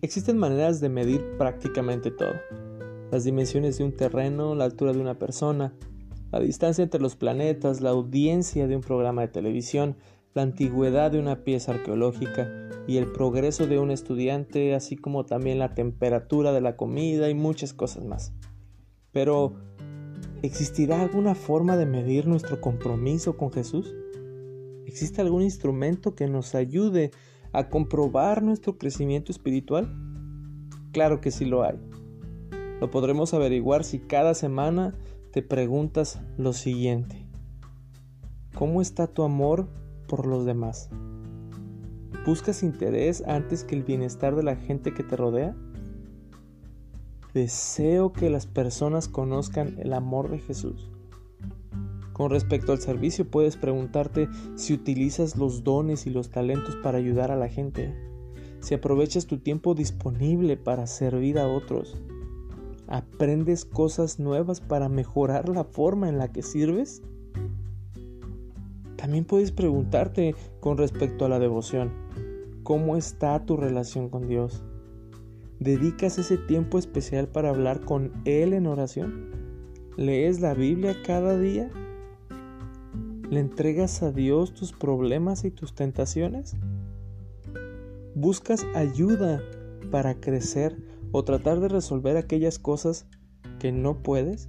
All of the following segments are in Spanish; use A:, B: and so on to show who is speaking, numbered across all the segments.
A: Existen maneras de medir prácticamente todo. Las dimensiones de un terreno, la altura de una persona, la distancia entre los planetas, la audiencia de un programa de televisión, la antigüedad de una pieza arqueológica y el progreso de un estudiante, así como también la temperatura de la comida y muchas cosas más. Pero, ¿existirá alguna forma de medir nuestro compromiso con Jesús? ¿Existe algún instrumento que nos ayude comprobar nuestro crecimiento espiritual? Claro que sí lo hay. Lo podremos averiguar si cada semana te preguntas lo siguiente. ¿Cómo está tu amor por los demás? ¿Buscas interés antes que el bienestar de la gente que te rodea? Deseo que las personas conozcan el amor de Jesús. Con respecto al servicio, puedes preguntarte si utilizas los dones y los talentos para ayudar a la gente, si aprovechas tu tiempo disponible para servir a otros, aprendes cosas nuevas para mejorar la forma en la que sirves. También puedes preguntarte con respecto a la devoción, ¿cómo está tu relación con Dios? ¿Dedicas ese tiempo especial para hablar con Él en oración? ¿Lees la Biblia cada día? ¿Le entregas a Dios tus problemas y tus tentaciones? ¿Buscas ayuda para crecer o tratar de resolver aquellas cosas que no puedes?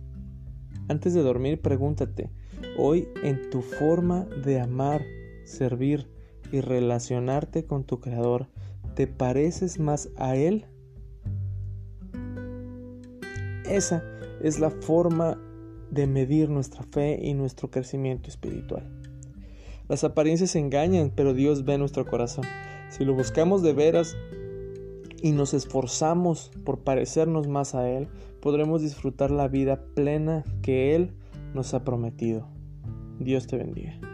A: Antes de dormir, pregúntate, hoy en tu forma de amar, servir y relacionarte con tu Creador, ¿te pareces más a Él? Esa es la forma de medir nuestra fe y nuestro crecimiento espiritual. Las apariencias engañan, pero Dios ve nuestro corazón. Si lo buscamos de veras y nos esforzamos por parecernos más a Él, podremos disfrutar la vida plena que Él nos ha prometido. Dios te bendiga.